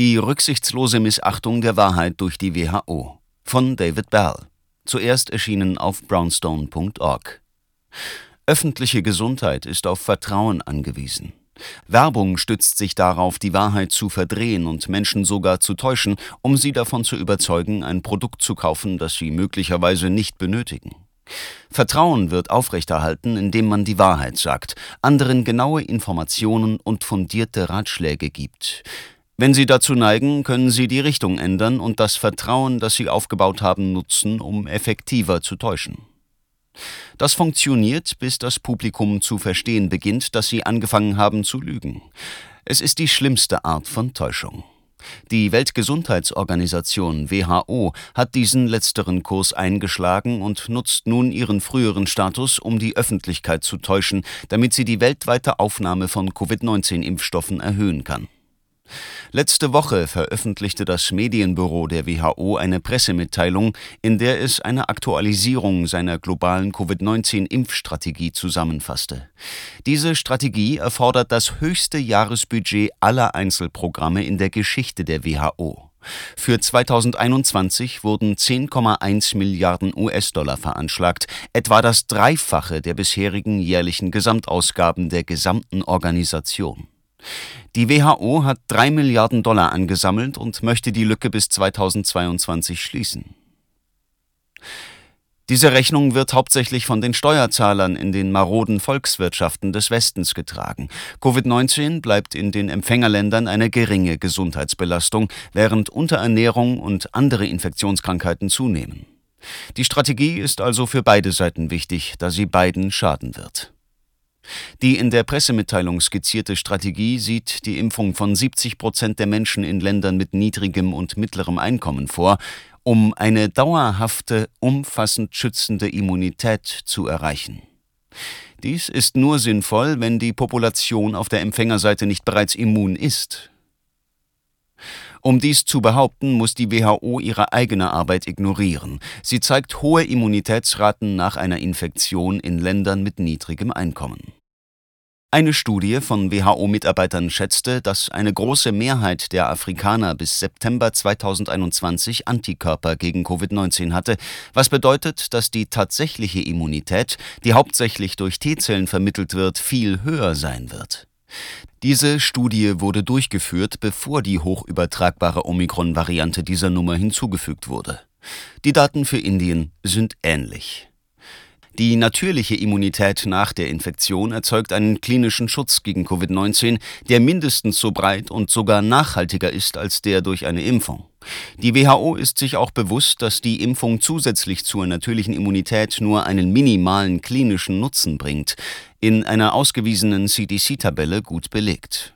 Die rücksichtslose Missachtung der Wahrheit durch die WHO von David Bell. Zuerst erschienen auf brownstone.org. Öffentliche Gesundheit ist auf Vertrauen angewiesen. Werbung stützt sich darauf, die Wahrheit zu verdrehen und Menschen sogar zu täuschen, um sie davon zu überzeugen, ein Produkt zu kaufen, das sie möglicherweise nicht benötigen. Vertrauen wird aufrechterhalten, indem man die Wahrheit sagt, anderen genaue Informationen und fundierte Ratschläge gibt. Wenn sie dazu neigen, können sie die Richtung ändern und das Vertrauen, das sie aufgebaut haben, nutzen, um effektiver zu täuschen. Das funktioniert, bis das Publikum zu verstehen beginnt, dass sie angefangen haben zu lügen. Es ist die schlimmste Art von Täuschung. Die Weltgesundheitsorganisation WHO hat diesen letzteren Kurs eingeschlagen und nutzt nun ihren früheren Status, um die Öffentlichkeit zu täuschen, damit sie die weltweite Aufnahme von Covid-19-Impfstoffen erhöhen kann. Letzte Woche veröffentlichte das Medienbüro der WHO eine Pressemitteilung, in der es eine Aktualisierung seiner globalen Covid-19-Impfstrategie zusammenfasste. Diese Strategie erfordert das höchste Jahresbudget aller Einzelprogramme in der Geschichte der WHO. Für 2021 wurden 10,1 Milliarden US-Dollar veranschlagt, etwa das Dreifache der bisherigen jährlichen Gesamtausgaben der gesamten Organisation. Die WHO hat drei Milliarden Dollar angesammelt und möchte die Lücke bis 2022 schließen. Diese Rechnung wird hauptsächlich von den Steuerzahlern in den maroden Volkswirtschaften des Westens getragen. Covid-19 bleibt in den Empfängerländern eine geringe Gesundheitsbelastung, während Unterernährung und andere Infektionskrankheiten zunehmen. Die Strategie ist also für beide Seiten wichtig, da sie beiden schaden wird. Die in der Pressemitteilung skizzierte Strategie sieht die Impfung von 70 Prozent der Menschen in Ländern mit niedrigem und mittlerem Einkommen vor, um eine dauerhafte, umfassend schützende Immunität zu erreichen. Dies ist nur sinnvoll, wenn die Population auf der Empfängerseite nicht bereits immun ist. Um dies zu behaupten, muss die WHO ihre eigene Arbeit ignorieren. Sie zeigt hohe Immunitätsraten nach einer Infektion in Ländern mit niedrigem Einkommen. Eine Studie von WHO-Mitarbeitern schätzte, dass eine große Mehrheit der Afrikaner bis September 2021 Antikörper gegen Covid-19 hatte, was bedeutet, dass die tatsächliche Immunität, die hauptsächlich durch T-Zellen vermittelt wird, viel höher sein wird. Diese Studie wurde durchgeführt, bevor die hochübertragbare Omikron-Variante dieser Nummer hinzugefügt wurde. Die Daten für Indien sind ähnlich. Die natürliche Immunität nach der Infektion erzeugt einen klinischen Schutz gegen Covid-19, der mindestens so breit und sogar nachhaltiger ist als der durch eine Impfung. Die WHO ist sich auch bewusst, dass die Impfung zusätzlich zur natürlichen Immunität nur einen minimalen klinischen Nutzen bringt, in einer ausgewiesenen CDC-Tabelle gut belegt.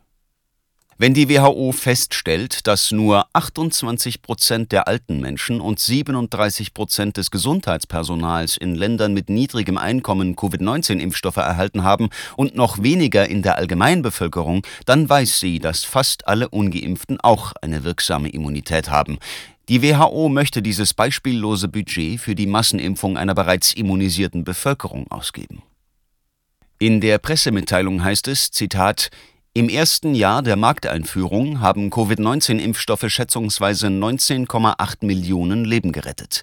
Wenn die WHO feststellt, dass nur 28 Prozent der alten Menschen und 37 Prozent des Gesundheitspersonals in Ländern mit niedrigem Einkommen Covid-19-Impfstoffe erhalten haben und noch weniger in der Allgemeinbevölkerung, dann weiß sie, dass fast alle ungeimpften auch eine wirksame Immunität haben. Die WHO möchte dieses beispiellose Budget für die Massenimpfung einer bereits immunisierten Bevölkerung ausgeben. In der Pressemitteilung heißt es, Zitat, im ersten Jahr der Markteinführung haben Covid-19-Impfstoffe schätzungsweise 19,8 Millionen Leben gerettet.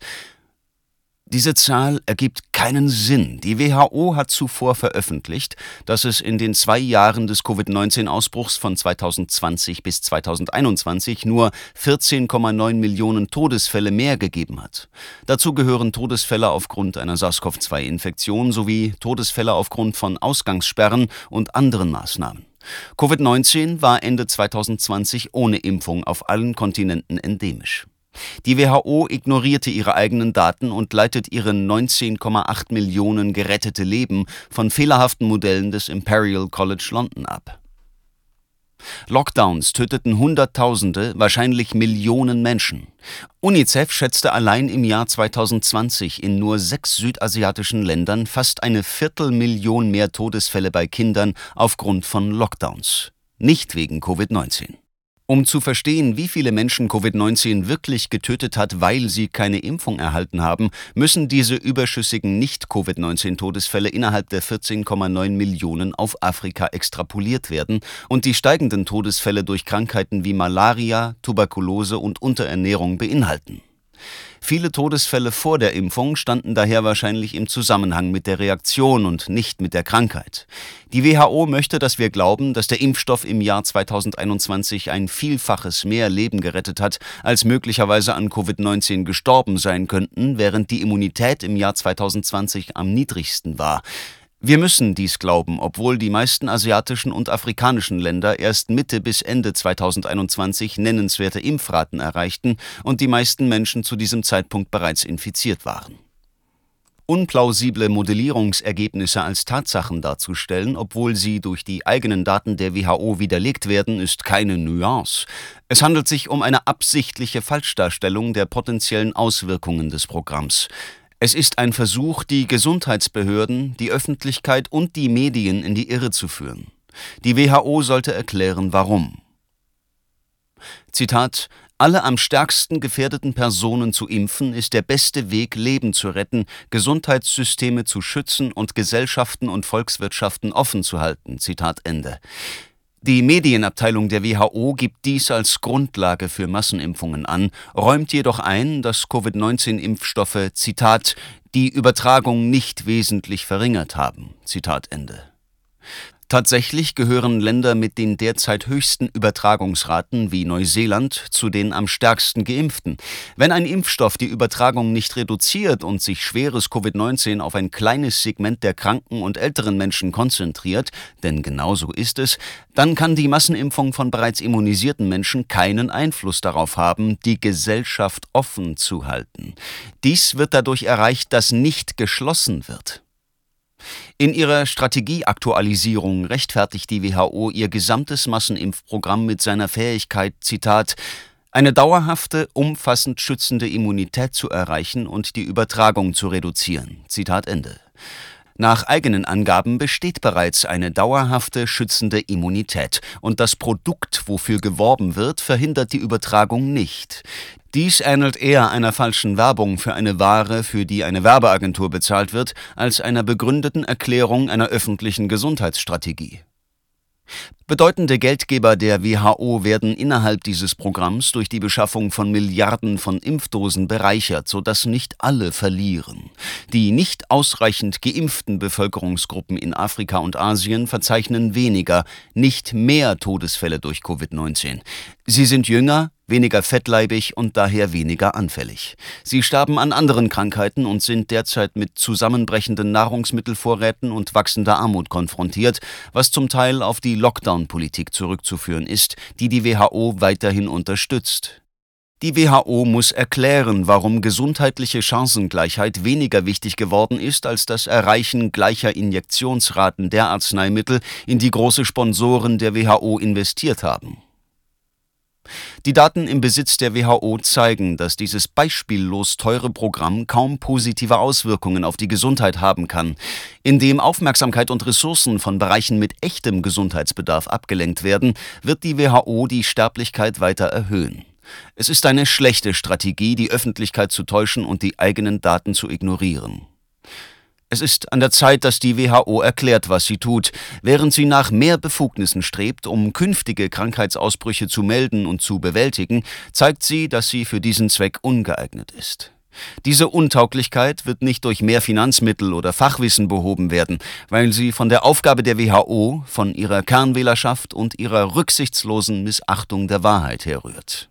Diese Zahl ergibt keinen Sinn. Die WHO hat zuvor veröffentlicht, dass es in den zwei Jahren des Covid-19-Ausbruchs von 2020 bis 2021 nur 14,9 Millionen Todesfälle mehr gegeben hat. Dazu gehören Todesfälle aufgrund einer SARS-CoV-2-Infektion sowie Todesfälle aufgrund von Ausgangssperren und anderen Maßnahmen. Covid-19 war Ende 2020 ohne Impfung auf allen Kontinenten endemisch. Die WHO ignorierte ihre eigenen Daten und leitet ihre 19,8 Millionen gerettete Leben von fehlerhaften Modellen des Imperial College London ab. Lockdowns töteten Hunderttausende, wahrscheinlich Millionen Menschen. UNICEF schätzte allein im Jahr 2020 in nur sechs südasiatischen Ländern fast eine Viertelmillion mehr Todesfälle bei Kindern aufgrund von Lockdowns. Nicht wegen Covid-19. Um zu verstehen, wie viele Menschen Covid-19 wirklich getötet hat, weil sie keine Impfung erhalten haben, müssen diese überschüssigen Nicht-Covid-19-Todesfälle innerhalb der 14,9 Millionen auf Afrika extrapoliert werden und die steigenden Todesfälle durch Krankheiten wie Malaria, Tuberkulose und Unterernährung beinhalten. Viele Todesfälle vor der Impfung standen daher wahrscheinlich im Zusammenhang mit der Reaktion und nicht mit der Krankheit. Die WHO möchte, dass wir glauben, dass der Impfstoff im Jahr 2021 ein Vielfaches mehr Leben gerettet hat, als möglicherweise an Covid-19 gestorben sein könnten, während die Immunität im Jahr 2020 am niedrigsten war. Wir müssen dies glauben, obwohl die meisten asiatischen und afrikanischen Länder erst Mitte bis Ende 2021 nennenswerte Impfraten erreichten und die meisten Menschen zu diesem Zeitpunkt bereits infiziert waren. Unplausible Modellierungsergebnisse als Tatsachen darzustellen, obwohl sie durch die eigenen Daten der WHO widerlegt werden, ist keine Nuance. Es handelt sich um eine absichtliche Falschdarstellung der potenziellen Auswirkungen des Programms. Es ist ein Versuch, die Gesundheitsbehörden, die Öffentlichkeit und die Medien in die Irre zu führen. Die WHO sollte erklären, warum. Zitat alle am stärksten gefährdeten Personen zu impfen, ist der beste Weg, Leben zu retten, Gesundheitssysteme zu schützen und Gesellschaften und Volkswirtschaften offen zu halten. Zitat Ende. Die Medienabteilung der WHO gibt dies als Grundlage für Massenimpfungen an, räumt jedoch ein, dass Covid-19-Impfstoffe, Zitat, die Übertragung nicht wesentlich verringert haben. Zitat Ende. Tatsächlich gehören Länder mit den derzeit höchsten Übertragungsraten wie Neuseeland zu den am stärksten geimpften. Wenn ein Impfstoff die Übertragung nicht reduziert und sich schweres Covid-19 auf ein kleines Segment der kranken und älteren Menschen konzentriert, denn genau so ist es, dann kann die Massenimpfung von bereits immunisierten Menschen keinen Einfluss darauf haben, die Gesellschaft offen zu halten. Dies wird dadurch erreicht, dass nicht geschlossen wird. In ihrer Strategieaktualisierung rechtfertigt die WHO ihr gesamtes Massenimpfprogramm mit seiner Fähigkeit, Zitat, eine dauerhafte, umfassend schützende Immunität zu erreichen und die Übertragung zu reduzieren. Zitat Ende. Nach eigenen Angaben besteht bereits eine dauerhafte schützende Immunität und das Produkt, wofür geworben wird, verhindert die Übertragung nicht. Dies ähnelt eher einer falschen Werbung für eine Ware, für die eine Werbeagentur bezahlt wird, als einer begründeten Erklärung einer öffentlichen Gesundheitsstrategie. Bedeutende Geldgeber der WHO werden innerhalb dieses Programms durch die Beschaffung von Milliarden von Impfdosen bereichert, sodass nicht alle verlieren. Die nicht ausreichend geimpften Bevölkerungsgruppen in Afrika und Asien verzeichnen weniger, nicht mehr Todesfälle durch Covid-19. Sie sind jünger, weniger fettleibig und daher weniger anfällig. Sie starben an anderen Krankheiten und sind derzeit mit zusammenbrechenden Nahrungsmittelvorräten und wachsender Armut konfrontiert, was zum Teil auf die Lockdown-Politik zurückzuführen ist, die die WHO weiterhin unterstützt. Die WHO muss erklären, warum gesundheitliche Chancengleichheit weniger wichtig geworden ist als das Erreichen gleicher Injektionsraten der Arzneimittel, in die große Sponsoren der WHO investiert haben. Die Daten im Besitz der WHO zeigen, dass dieses beispiellos teure Programm kaum positive Auswirkungen auf die Gesundheit haben kann. Indem Aufmerksamkeit und Ressourcen von Bereichen mit echtem Gesundheitsbedarf abgelenkt werden, wird die WHO die Sterblichkeit weiter erhöhen. Es ist eine schlechte Strategie, die Öffentlichkeit zu täuschen und die eigenen Daten zu ignorieren. Es ist an der Zeit, dass die WHO erklärt, was sie tut. Während sie nach mehr Befugnissen strebt, um künftige Krankheitsausbrüche zu melden und zu bewältigen, zeigt sie, dass sie für diesen Zweck ungeeignet ist. Diese Untauglichkeit wird nicht durch mehr Finanzmittel oder Fachwissen behoben werden, weil sie von der Aufgabe der WHO, von ihrer Kernwählerschaft und ihrer rücksichtslosen Missachtung der Wahrheit herrührt.